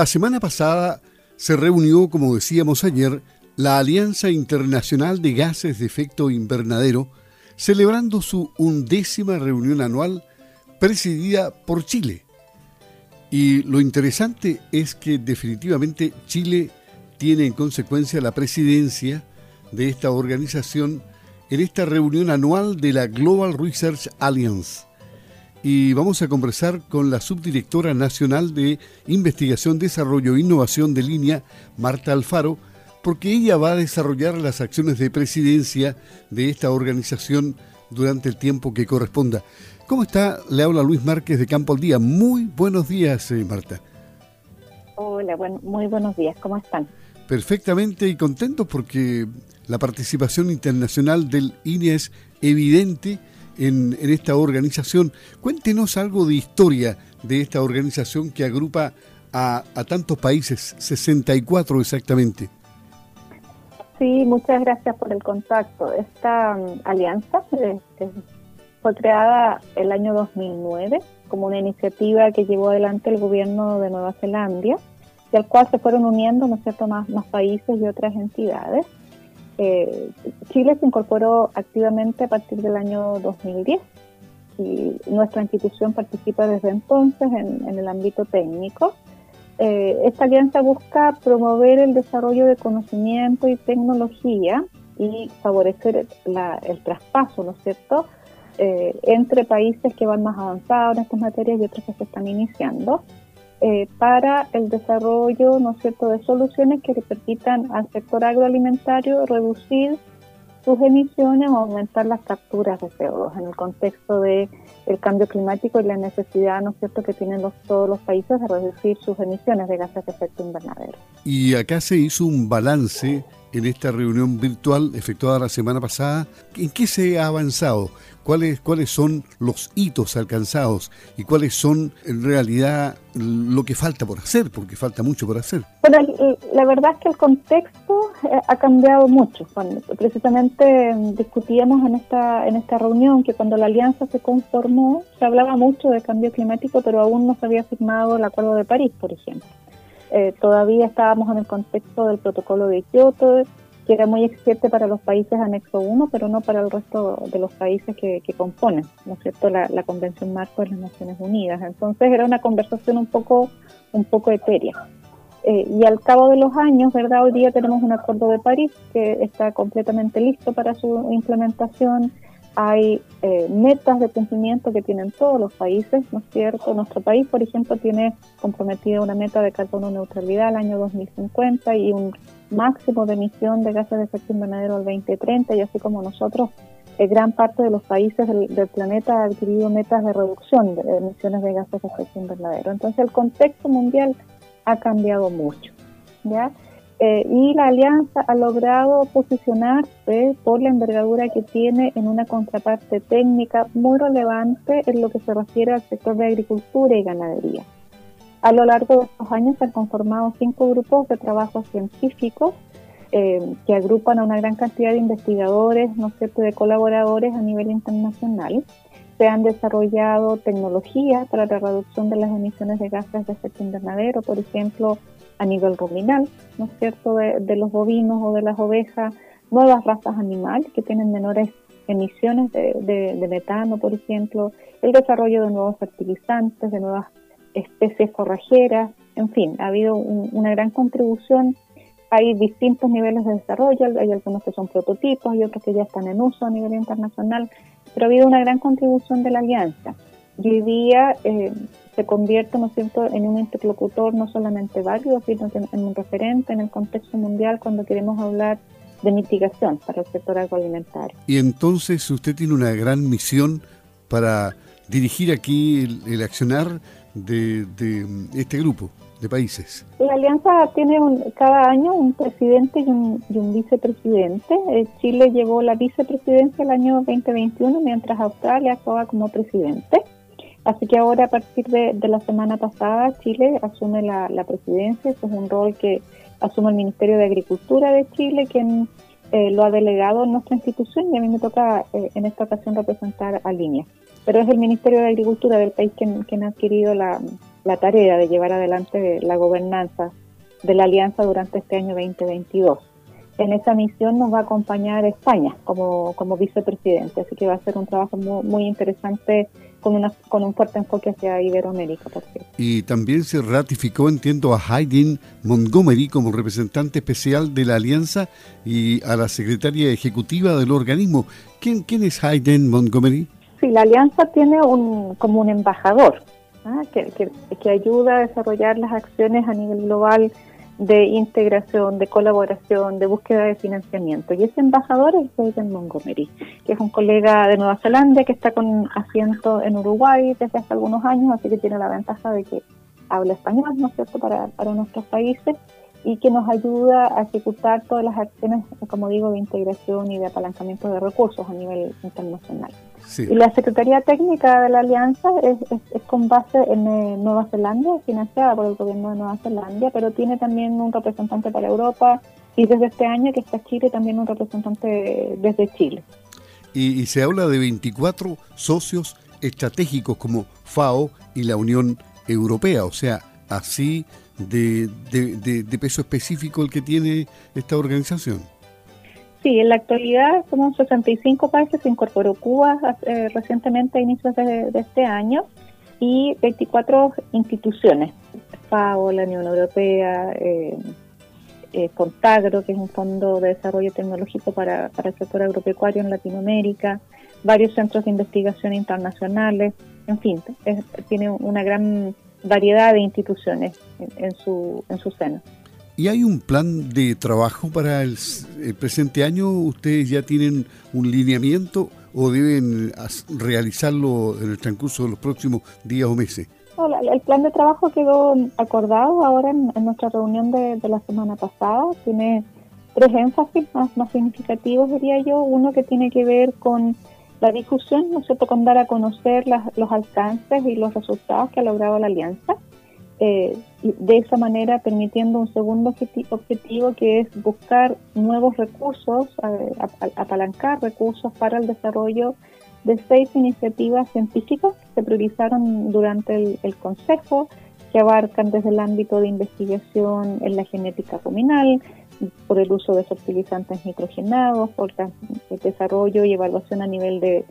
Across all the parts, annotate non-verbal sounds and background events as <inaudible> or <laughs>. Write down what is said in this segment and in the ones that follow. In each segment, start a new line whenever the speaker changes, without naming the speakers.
La semana pasada se reunió, como decíamos ayer, la Alianza Internacional de Gases de Efecto Invernadero, celebrando su undécima reunión anual presidida por Chile. Y lo interesante es que definitivamente Chile tiene en consecuencia la presidencia de esta organización en esta reunión anual de la Global Research Alliance. Y vamos a conversar con la subdirectora nacional de Investigación, Desarrollo e Innovación de línea, Marta Alfaro, porque ella va a desarrollar las acciones de presidencia de esta organización durante el tiempo que corresponda. ¿Cómo está? Le habla Luis Márquez de Campo al Día. Muy buenos días, eh, Marta.
Hola, bueno, muy buenos días. ¿Cómo están?
Perfectamente y contento porque la participación internacional del INE es evidente en, esta organización. Cuéntenos algo de historia de esta organización que agrupa a, a tantos países, 64 exactamente.
Sí, muchas gracias por el contacto. Esta um, alianza eh, fue creada el año 2009 como una iniciativa que llevó adelante el gobierno de Nueva Zelanda y al cual se fueron uniendo ¿no cierto? Más, más países y otras entidades. Eh, Chile se incorporó activamente a partir del año 2010 y nuestra institución participa desde entonces en el ámbito técnico eh, esta alianza busca promover el desarrollo de conocimiento y tecnología y favorecer el traspaso, ¿no es cierto?, eh, entre países que van más avanzados en estas materias y otros que se están iniciando, eh, para el desarrollo, ¿no cierto?, de soluciones que le permitan al sector agroalimentario reducir sus emisiones o aumentar las capturas de CO2 en el contexto de el cambio climático y la necesidad, ¿no cierto?, que tienen todos los países de reducir sus emisiones de gases de efecto invernadero.
Y acá se hizo un balance en esta reunión virtual efectuada la semana pasada. ¿En qué se ha avanzado? ¿Cuáles, ¿Cuáles son los hitos alcanzados y cuáles son en realidad lo que falta por hacer? Porque falta mucho por hacer.
Bueno, la verdad es que el contexto eh, ha cambiado mucho. Precisamente mm, discutíamos en esta, en esta reunión que cuando la alianza se conformó se hablaba mucho de cambio climático, pero aún no se había firmado el Acuerdo de París, por ejemplo. Eh, todavía estábamos en el contexto del protocolo de Kioto, que era muy exigente para los países anexo 1, pero no para el resto de los países que, componen, ¿no es cierto?, la, Convención Marco de las Naciones Unidas. Entonces era una conversación un poco, un poco etérea. Eh, y al cabo de los años, ¿verdad? Hoy día tenemos un acuerdo de París que está completamente listo para su implementación hay eh, metas de cumplimiento que tienen todos los países, ¿no es cierto? Nuestro país, por ejemplo, tiene comprometida una meta de carbono neutralidad al año 2050 y un máximo de emisión de gases de efecto invernadero al 2030 y así como nosotros, eh, gran parte de los países del, del, planeta ha adquirido metas de reducción de emisiones de gases de efecto invernadero. Entonces el contexto mundial ha cambiado mucho, ¿ya? Eh, y la alianza ha logrado posicionarse por la envergadura que tiene en una contraparte técnica muy relevante en lo que se refiere al sector de agricultura y ganadería. A lo largo de estos años se han conformado cinco grupos de trabajo científicos eh, que agrupan a una gran cantidad de investigadores, no sé, de colaboradores a nivel internacional. Se han desarrollado tecnologías para la reducción de las emisiones de gases de efecto invernadero, por ejemplo, a nivel ruminal, ¿no es cierto?, de, los bovinos o de las ovejas, nuevas razas animales que tienen menores emisiones de, metano, por ejemplo, el desarrollo de nuevos fertilizantes, de nuevas especies forrajeras, en fin, ha habido una gran contribución. Hay distintos niveles de desarrollo, hay algunos que son prototipos y otros que ya están en uso a nivel internacional, pero ha habido una gran contribución de la alianza. Y eh, se convierte, ¿no es cierto?, en un interlocutor no solamente válido, sino en un referente en el contexto mundial cuando queremos hablar de mitigación para el sector agroalimentario.
Y entonces usted tiene una gran misión para dirigir aquí el, accionar de, este grupo de países.
La alianza tiene cada año un presidente y un, y un vicepresidente. Eh, Chile llevó la vicepresidencia el año 2021, mientras Australia actúa como presidente. Así que ahora a partir de, la semana pasada Chile asume la, presidencia, eso es un rol que asume el Ministerio de Agricultura de Chile, quien eh, lo ha delegado en nuestra institución y a mí me toca eh, en esta ocasión representar a Línea. Pero es el Ministerio de Agricultura del país quien, ha adquirido la, la tarea de llevar adelante la gobernanza de la alianza durante este año 2022 en esa misión nos va a acompañar España como, como vicepresidente, así que va a ser un trabajo muy, interesante con, una, con un fuerte enfoque hacia Iberoamérica. Por
y también se ratificó, entiendo, a Hayden Montgomery como representante especial de la alianza y a la secretaria ejecutiva del organismo. ¿Quién, quién es Hayden Montgomery?
Sí, la alianza tiene un, como un embajador ¿ah? que, que, que ayuda a desarrollar las acciones a nivel global de integración, de colaboración, de búsqueda de financiamiento. Y ese embajador es Jason Montgomery, que es un colega de Nueva Zelanda que está con asiento en Uruguay desde hace algunos años, así que tiene la ventaja de que habla español, ¿no es cierto?, para, para nuestros países y que nos ayuda a ejecutar todas las acciones, como digo, de integración y de apalancamiento de recursos a nivel internacional. Y la Secretaría Técnica de la Alianza es, con base en eh, Nueva Zelanda, financiada por el gobierno de Nueva Zelanda, pero tiene también un representante para Europa y desde este año que está Chile también un representante desde Chile.
Y, y se habla de 24 socios estratégicos como FAO y la Unión Europea, o sea, así de, de, peso específico el que tiene esta organización.
Sí, en la actualidad somos 65 países, se incorporó Cuba eh, recientemente a inicios de, este año y 24 instituciones, FAO, la Unión Europea, eh, eh, Contagro, que es un fondo de desarrollo tecnológico para, para el sector agropecuario en Latinoamérica, varios centros de investigación internacionales, en fin, tiene una gran variedad de instituciones en, su, en su seno.
¿Y hay un plan de trabajo para el, presente año? ¿Ustedes ya tienen un lineamiento o deben realizarlo en el transcurso de los próximos días o meses?
el plan de trabajo quedó acordado ahora en, nuestra reunión de, de, la semana pasada. Tiene tres énfasis más, más significativos, diría yo. Uno que tiene que ver con la difusión, ¿no es cierto?, con dar a conocer los alcances y los resultados que ha logrado la alianza. Eh, de esa manera permitiendo un segundo objetivo, que es buscar nuevos recursos, apalancar recursos para el desarrollo de seis iniciativas científicas que se priorizaron durante el, el Consejo, que abarcan desde el ámbito de investigación en la genética ruminal, por el uso de fertilizantes nitrogenados, por el desarrollo y evaluación a nivel de,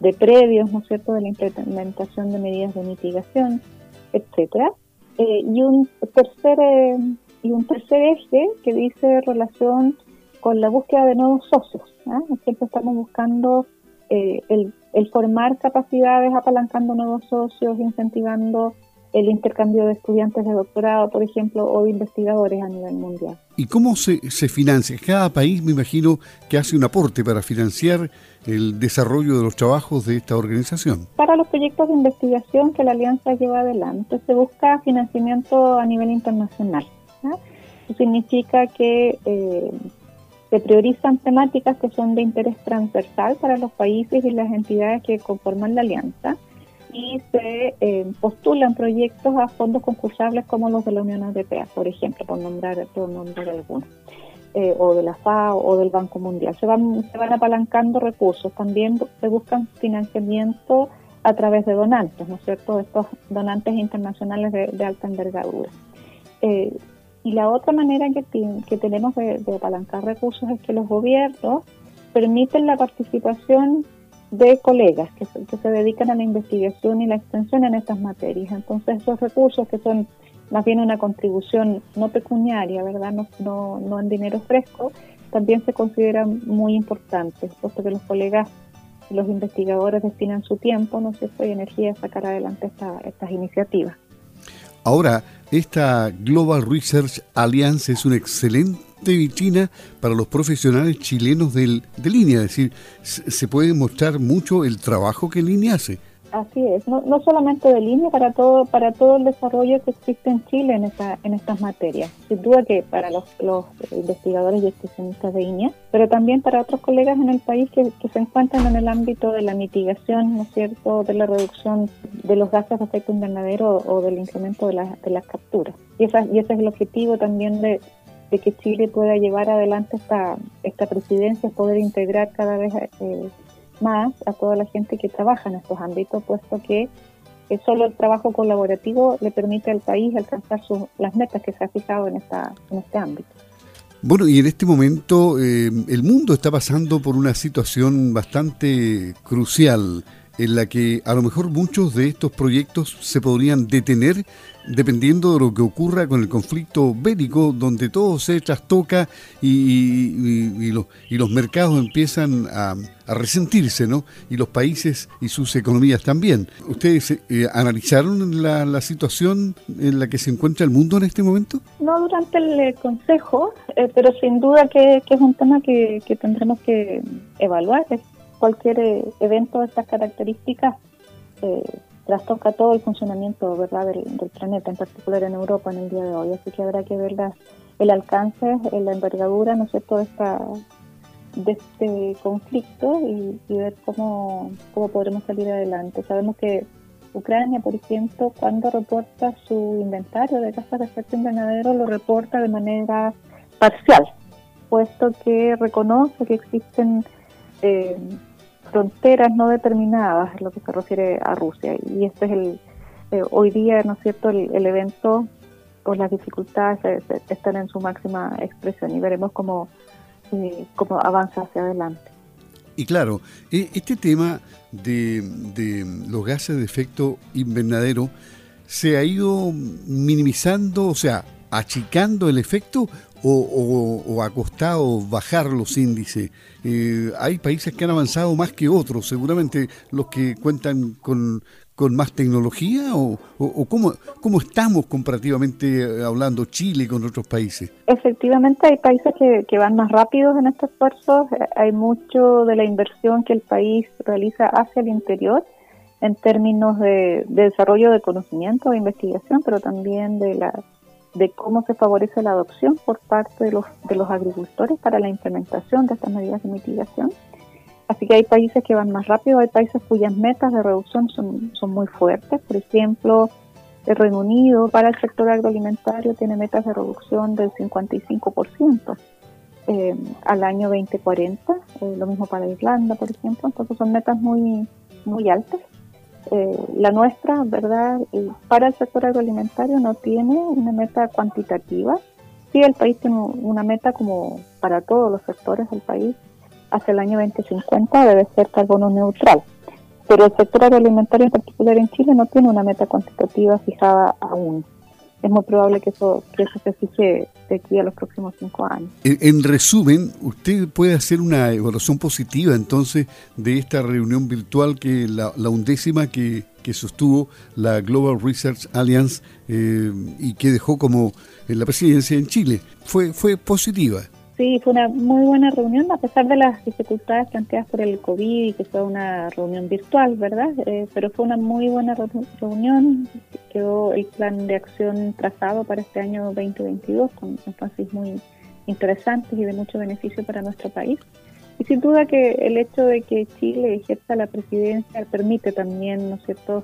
de predios, ¿no es cierto?, de la implementación de medidas de mitigación, etcétera. Eh, y un tercer eh, y un tercer eje que dice relación con la búsqueda de nuevos socios. ¿ah? Siempre estamos buscando eh, el, el formar capacidades, apalancando nuevos socios, incentivando el intercambio de estudiantes de doctorado, por ejemplo, o de investigadores a nivel mundial.
¿Y cómo se, se financia? Cada país, me imagino, que hace un aporte para financiar el desarrollo de los trabajos de esta organización.
Para los proyectos de investigación que la Alianza lleva adelante, se busca financiamiento a nivel internacional. Eso significa que eh, se priorizan temáticas que son de interés transversal para los países y las entidades que conforman la alianza y se eh, postulan proyectos a fondos concursables como los de la Unión Europea, por ejemplo, por nombrar, por nombrar algunos, eh, o de la FAO o del Banco Mundial. Se van, se van apalancando recursos, también se buscan financiamiento a través de donantes, ¿no es cierto?, estos donantes internacionales de, alta envergadura. Eh, y la otra manera que, que tenemos de, de apalancar recursos es que los gobiernos permiten la participación de colegas que se, dedican a la investigación y la extensión en estas materias. Entonces, esos recursos que son más bien una contribución no pecuniaria, ¿verdad? No, no, no en dinero fresco, también se consideran muy importantes, puesto que los colegas, los investigadores destinan su tiempo, no sé, y energía a sacar adelante estas iniciativas.
Ahora, esta Global Research Alliance es un excelente vitrina para los profesionales chilenos del, de línea, es decir, se puede mostrar mucho el trabajo que línea hace.
Así es, no, no, solamente de línea, para todo para todo el desarrollo que existe en Chile en, esta, en estas materias. Sin duda que para los, los investigadores y especialistas de línea, pero también para otros colegas en el país que, que, se encuentran en el ámbito de la mitigación, ¿no es cierto?, de la reducción de los gases de efecto invernadero o, del incremento de, la, de las capturas. Y, esa, y ese es el objetivo también de, de que Chile pueda llevar adelante esta, esta presidencia, poder integrar cada vez eh, más a toda la gente que trabaja en estos ámbitos, puesto que que solo el trabajo colaborativo le permite al país alcanzar sus, las metas que se ha fijado en, esta, en este ámbito.
Bueno, y en este momento eh, el mundo está pasando por una situación bastante crucial en la que a lo mejor muchos de estos proyectos se podrían detener dependiendo de lo que ocurra con el conflicto bélico, donde todo se trastoca y, los, mercados empiezan a, resentirse, ¿no? Y los países y sus economías también. ¿Ustedes eh, analizaron la, situación en la que se encuentra el mundo en este momento?
No durante el eh, Consejo, eh, pero sin duda que, es un tema que, que tendremos que evaluar cualquier eh, evento de estas características eh, trastoca todo el funcionamiento ¿verdad? Del, planeta, en particular en Europa en el día de hoy. Así que habrá que ver el alcance, eh, la envergadura, ¿no es cierto?, de, esta, de este conflicto y, ver cómo, cómo podremos salir adelante. Sabemos que Ucrania, por ejemplo, cuando reporta su inventario de casas de efecto invernadero, lo reporta de manera parcial, puesto que reconoce que existen eh, fronteras no determinadas en lo que se refiere a Rusia. Y este es el, eh, hoy día, ¿no es cierto?, el, evento o las dificultades están en su máxima expresión y veremos cómo, eh, cómo avanza hacia adelante.
Y claro, e, este tema de, de los gases de efecto invernadero se ha ido minimizando, o sea, achicando el efecto o, ha costado bajar los índices. Eh, hay países que han avanzado más que otros, seguramente los que cuentan con, más tecnología o, o, cómo, cómo, estamos comparativamente eh, hablando Chile con otros países.
Efectivamente hay países que, van más rápidos en este esfuerzo, hay mucho de la inversión que el país realiza hacia el interior en términos de, de desarrollo de conocimiento, de investigación, pero también de la de cómo se favorece la adopción por parte de los, de los agricultores para la implementación de estas medidas de mitigación. Así que hay países que van más rápido, hay países cuyas metas de reducción son, son muy fuertes. Por ejemplo, el Reino Unido para el sector agroalimentario tiene metas de reducción del 55% eh, al año 2040, eh, lo mismo para Irlanda, por ejemplo. Entonces son metas muy, muy altas. Eh, la nuestra, ¿verdad? Para el sector agroalimentario no tiene una meta cuantitativa. Sí, el país tiene una meta como para todos los sectores del país. Hacia el año 2050 debe ser carbono neutral. Pero el sector agroalimentario en particular en Chile no tiene una meta cuantitativa fijada aún es muy probable que eso, que eso se fije de aquí a los próximos cinco años.
En, resumen, usted puede hacer una evaluación positiva entonces de esta reunión virtual que la, undécima que, que, sostuvo la Global Research Alliance eh, y que dejó como en la presidencia en Chile. Fue, fue positiva.
Sí, fue una muy buena reunión, a pesar de las dificultades planteadas por el COVID y que fue una reunión virtual, ¿verdad? Eh, pero fue una muy buena reunión. Quedó el plan de acción trazado para este año 2022 con énfasis muy interesantes y de mucho beneficio para nuestro país. Y sin duda que el hecho de que Chile ejerza la presidencia permite también, ¿no es cierto?,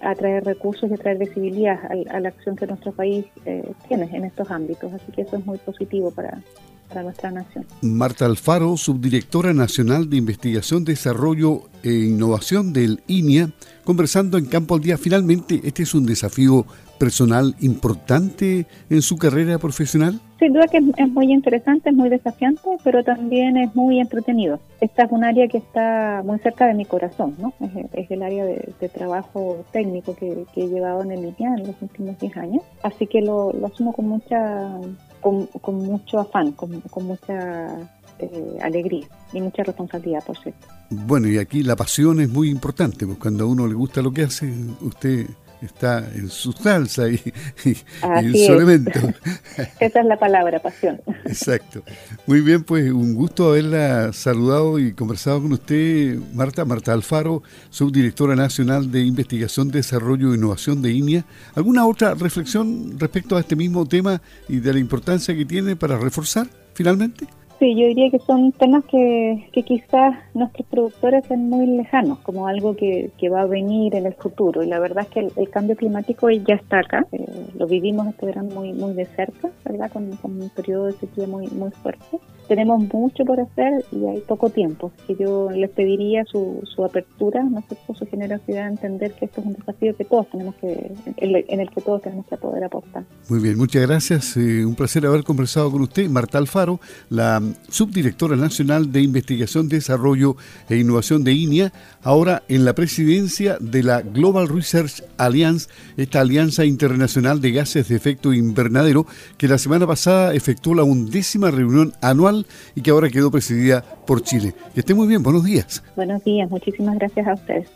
atraer recursos y atraer visibilidad a, la acción que nuestro país eh, tiene en estos ámbitos. Así que eso es muy positivo para, para nuestra nación.
Marta Alfaro, subdirectora nacional de Investigación, Desarrollo e Innovación del INIA, conversando en Campo al Día. Finalmente, ¿este es un desafío personal importante en su carrera profesional?
Sin duda que es muy interesante, es muy desafiante, pero también es muy entretenido. Esta es un área que está muy cerca de mi corazón, ¿no? Es, el área de, trabajo técnico que, he llevado en el INIA en los últimos 10 años. Así que lo asumo con mucha con, mucho afán, con, mucha eh, alegría y mucha responsabilidad, por cierto.
Bueno, y aquí la pasión es muy importante, porque cuando a uno le gusta lo que hace, usted está en su salsa y, en su elemento. <laughs>
Esa es la palabra, pasión.
Exacto. Muy bien, pues un gusto haberla saludado y conversado con usted, Marta, Marta Alfaro, subdirectora nacional de Investigación, Desarrollo e Innovación de INIA. ¿Alguna otra reflexión respecto a este mismo tema y de la importancia que tiene para reforzar finalmente?
Sí, yo diría que son temas que, que quizás nuestros productores ven muy lejanos, como algo que, que, va a venir en el futuro. Y la verdad es que el, cambio climático ya está acá. Eh, lo vivimos este verano muy muy de cerca, ¿verdad? Con, un periodo de sequía muy muy fuerte. Tenemos mucho por hacer y hay poco tiempo. Que yo les pediría su, su apertura, no sé, su generosidad, entender que esto es un desafío que todos tenemos que, en el que todos tenemos que poder aportar.
Muy bien, muchas gracias. Eh, un placer haber conversado con usted, Marta Alfaro, la subdirectora nacional de Investigación, Desarrollo e Innovación de INIA, ahora en la presidencia de la Global Research Alliance, esta alianza internacional de gases de efecto invernadero, que la semana pasada efectuó la undécima reunión anual y que ahora quedó presidida por Chile. Que esté muy bien, buenos días.
Buenos días, muchísimas gracias a ustedes.